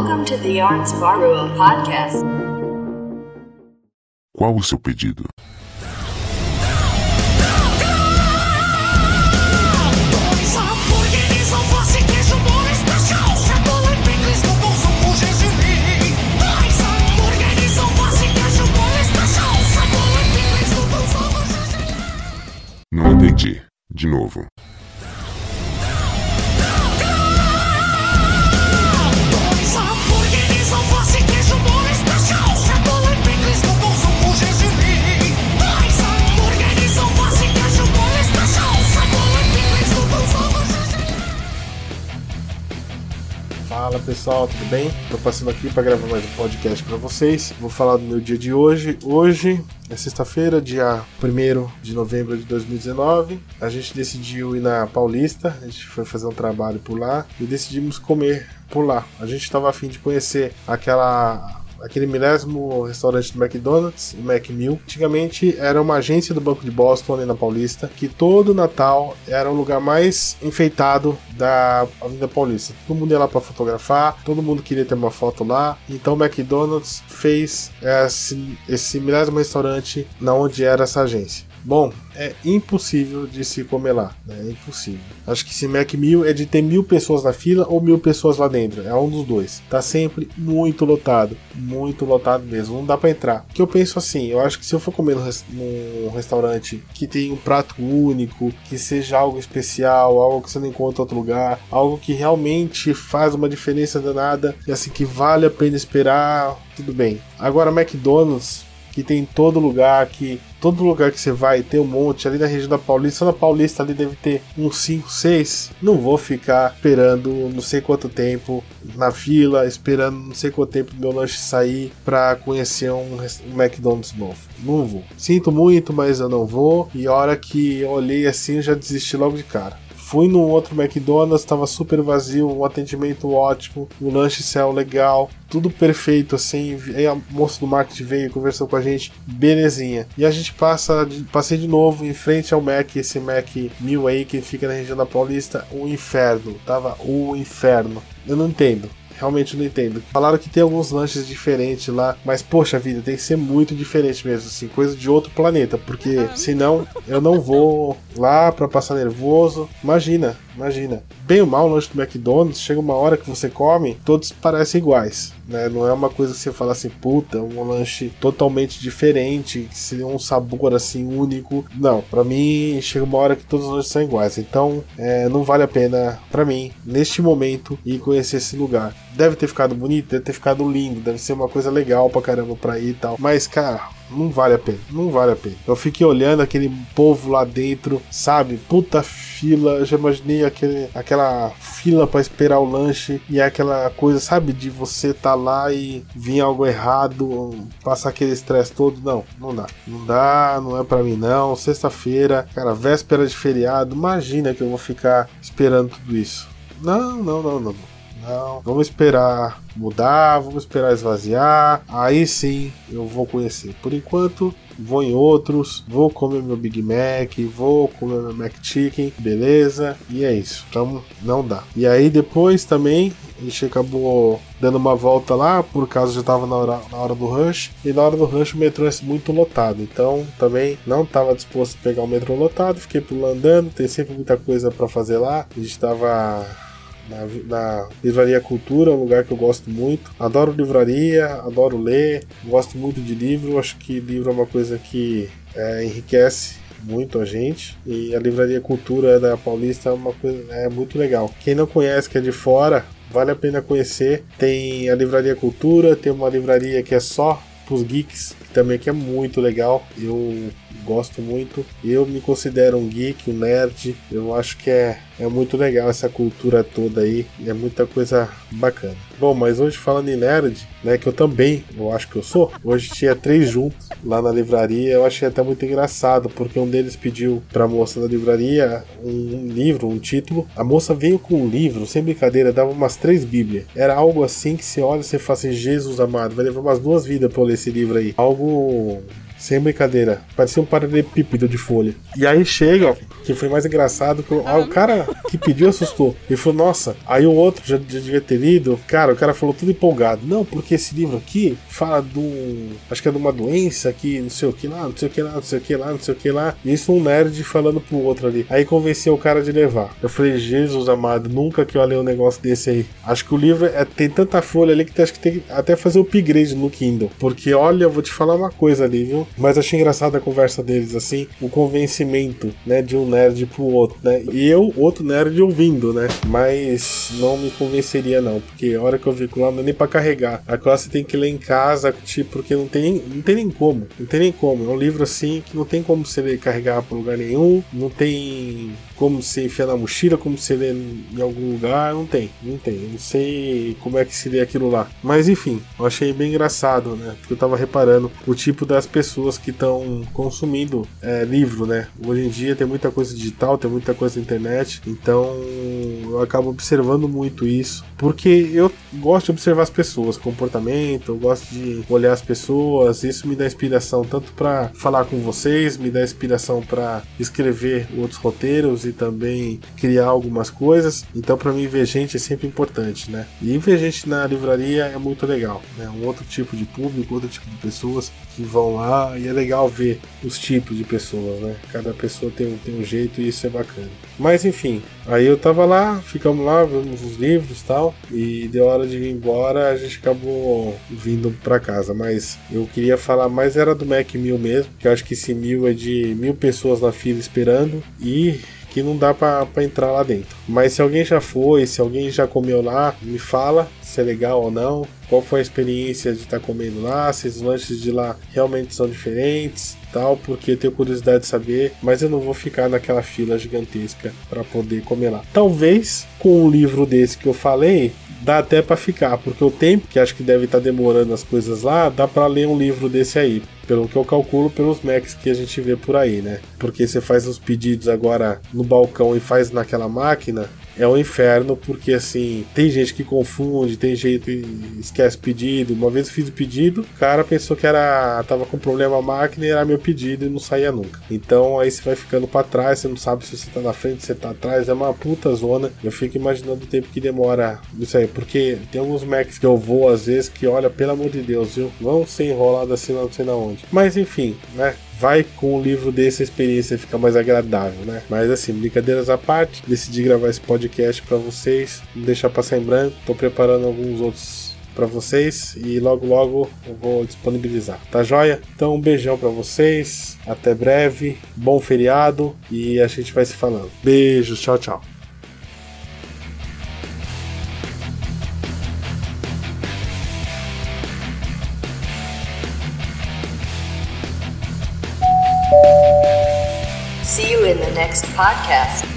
Welcome to the Arts Varuo podcast. Qual o seu pedido? Dois hambúrgueres, alface, queijo, pessoal, tudo bem? Tô passando aqui para gravar mais um podcast para vocês. Vou falar do meu dia de hoje. Hoje é sexta-feira, dia 1 de novembro de 2019. A gente decidiu ir na Paulista, a gente foi fazer um trabalho por lá e decidimos comer por lá. A gente estava afim de conhecer aquela aquele milésimo restaurante do McDonald's, o Macmill. Antigamente era uma agência do Banco de Boston ali na Paulista, que todo Natal era o lugar mais enfeitado da Avenida Paulista. Todo mundo ia lá para fotografar, todo mundo queria ter uma foto lá. Então o McDonald's fez esse, esse milésimo restaurante na onde era essa agência. Bom, é impossível de se comer lá, né? É impossível. Acho que esse Mac Mil é de ter mil pessoas na fila ou mil pessoas lá dentro. É um dos dois. Tá sempre muito lotado. Muito lotado mesmo. Não dá pra entrar. O que eu penso assim, eu acho que se eu for comer num restaurante que tem um prato único, que seja algo especial, algo que você não encontra em outro lugar, algo que realmente faz uma diferença danada, e assim que vale a pena esperar, tudo bem. Agora, McDonald's que tem em todo lugar, que todo lugar que você vai tem um monte, ali na região da Paulista, na Paulista ali deve ter uns 5, 6. Não vou ficar esperando não sei quanto tempo na fila, esperando não sei quanto tempo meu lanche sair pra conhecer um, um McDonald's novo. Não vou. Sinto muito, mas eu não vou. E a hora que eu olhei assim, eu já desisti logo de cara. Fui num outro McDonald's, estava super vazio, um atendimento ótimo, um lanche céu legal, tudo perfeito assim. Aí a moça do marketing veio e conversou com a gente, belezinha. E a gente passa, passei de novo em frente ao Mac, esse Mac Mil aí que fica na região da Paulista, o inferno, tava o inferno. Eu não entendo. Realmente não entendo. Falaram que tem alguns lanches diferentes lá, mas poxa vida, tem que ser muito diferente mesmo, assim, coisa de outro planeta, porque senão eu não vou lá pra passar nervoso. Imagina, imagina. Bem ou mal o lanche do McDonald's, chega uma hora que você come, todos parecem iguais, né? Não é uma coisa que você fala assim, puta, um lanche totalmente diferente, que seria um sabor assim único. Não, pra mim chega uma hora que todos os lanches são iguais, então é, não vale a pena pra mim neste momento ir conhecer esse lugar. Deve ter ficado bonito, deve ter ficado lindo, deve ser uma coisa legal pra caramba pra ir e tal. Mas, cara, não vale a pena, não vale a pena. Eu fiquei olhando aquele povo lá dentro, sabe? Puta fila, já imaginei aquele, aquela fila pra esperar o lanche e é aquela coisa, sabe? De você tá lá e vir algo errado, passar aquele estresse todo. Não, não dá. Não dá, não é pra mim não. Sexta-feira, cara, véspera de feriado, imagina que eu vou ficar esperando tudo isso. Não, não, não, não. Não. Vamos esperar mudar, vamos esperar esvaziar. Aí sim eu vou conhecer. Por enquanto, vou em outros, vou comer meu Big Mac, vou comer meu Mac Chicken, beleza? E é isso. Então não dá. E aí depois também a gente acabou dando uma volta lá, por causa já tava na hora, na hora do rush, e na hora do rush o metrô é muito lotado, então também não estava disposto a pegar o metrô lotado, fiquei lá andando, tem sempre muita coisa para fazer lá, a gente tava na, na Livraria Cultura, um lugar que eu gosto muito. Adoro livraria, adoro ler, gosto muito de livro. Acho que livro é uma coisa que é, enriquece muito a gente. E a Livraria Cultura da Paulista é uma coisa é muito legal. Quem não conhece, que é de fora, vale a pena conhecer. Tem a Livraria Cultura, tem uma livraria que é só pros geeks, que também que é muito legal. Eu gosto muito. Eu me considero um geek, um nerd. Eu acho que é, é muito legal essa cultura toda aí. É muita coisa bacana. Bom, mas hoje falando em nerd, né, que eu também, eu acho que eu sou. Hoje tinha três juntos lá na livraria. Eu achei até muito engraçado, porque um deles pediu pra moça da livraria um livro, um título. A moça veio com um livro, sem brincadeira, dava umas três bíblias. Era algo assim que você olha e você fala assim, Jesus amado, vai levar umas duas vidas pra eu ler esse livro aí. Algo Sem brincadeira. Parecia um paralelepípedo de folha. E aí chega, ó, que foi mais engraçado, que o, ah, o cara que pediu assustou. Ele falou, nossa. Aí o outro já, já devia ter lido. Cara, o cara falou tudo empolgado. Não, porque esse livro aqui fala do. Acho que é de uma doença que não sei o que lá, não sei o que lá, não sei o que lá, não sei o que lá. E isso um nerd falando pro outro ali. Aí convenceu o cara de levar. Eu falei, Jesus amado, nunca que eu ler um negócio desse aí. Acho que o livro é, tem tanta folha ali que acho que tem que até fazer o upgrade no Kindle. Porque olha, eu vou te falar uma coisa ali, viu? Mas achei engraçada a conversa deles, assim, o convencimento, né, de um nerd pro outro, né? E eu, outro nerd ouvindo, né? Mas não me convenceria, não. Porque a hora que eu vi lá, não é nem pra carregar. A classe tem que ler em casa, tipo, porque não tem, não tem nem como. Não tem nem como. É um livro assim que não tem como você carregar pra lugar nenhum. Não tem como você enfiar na mochila, como você lê em algum lugar, não tem, não tem. Não sei como é que se lê aquilo lá. Mas enfim, eu achei bem engraçado, né? Porque eu tava reparando o tipo das pessoas que estão consumindo é, livro, né? Hoje em dia tem muita coisa digital, tem muita coisa na internet, então eu acabo observando muito isso, porque eu gosto de observar as pessoas, comportamento, eu gosto de olhar as pessoas, isso me dá inspiração tanto para falar com vocês, me dá inspiração para escrever outros roteiros e também criar algumas coisas. Então, para mim, ver gente é sempre importante, né? E ver gente na livraria é muito legal, né? Um outro tipo de público, outro tipo de pessoas que vão lá e é legal ver os tipos de pessoas, né? Cada pessoa tem, tem um jeito e isso é bacana. Mas enfim, aí eu tava lá, ficamos lá, vimos os livros tal, e deu hora de ir embora, a gente acabou vindo para casa. Mas eu queria falar mais era do Mac 1000 mesmo, que eu acho que esse mil é de mil pessoas na fila esperando e que não dá para entrar lá dentro. Mas se alguém já foi, se alguém já comeu lá, me fala se é legal ou não, qual foi a experiência de estar tá comendo lá, se os lanches de lá realmente são diferentes, tal, porque eu tenho curiosidade de saber, mas eu não vou ficar naquela fila gigantesca para poder comer lá. Talvez com um livro desse que eu falei, dá até para ficar, porque o tempo que acho que deve estar tá demorando as coisas lá, dá para ler um livro desse aí pelo que eu calculo pelos Macs que a gente vê por aí, né? Porque você faz os pedidos agora no balcão e faz naquela máquina, é um inferno, porque assim, tem gente que confunde, tem que esquece pedido. Uma vez eu fiz o pedido, o cara pensou que era. tava com problema a máquina e era meu pedido e não saía nunca. Então aí você vai ficando para trás, você não sabe se você tá na frente, se você tá atrás, é uma puta zona. Eu fico imaginando o tempo que demora isso aí, porque tem alguns Macs que eu vou às vezes que, olha, pelo amor de Deus, viu? Vão ser enrolados assim, não sei na onde. Mas enfim, né? Vai com um livro desse a experiência fica mais agradável, né? Mas assim, brincadeiras à parte, decidi gravar esse podcast para vocês, não deixar passar em branco. Tô preparando alguns outros para vocês e logo logo eu vou disponibilizar. Tá joia? Então um beijão para vocês, até breve, bom feriado e a gente vai se falando. Beijos, tchau, tchau. Next podcast.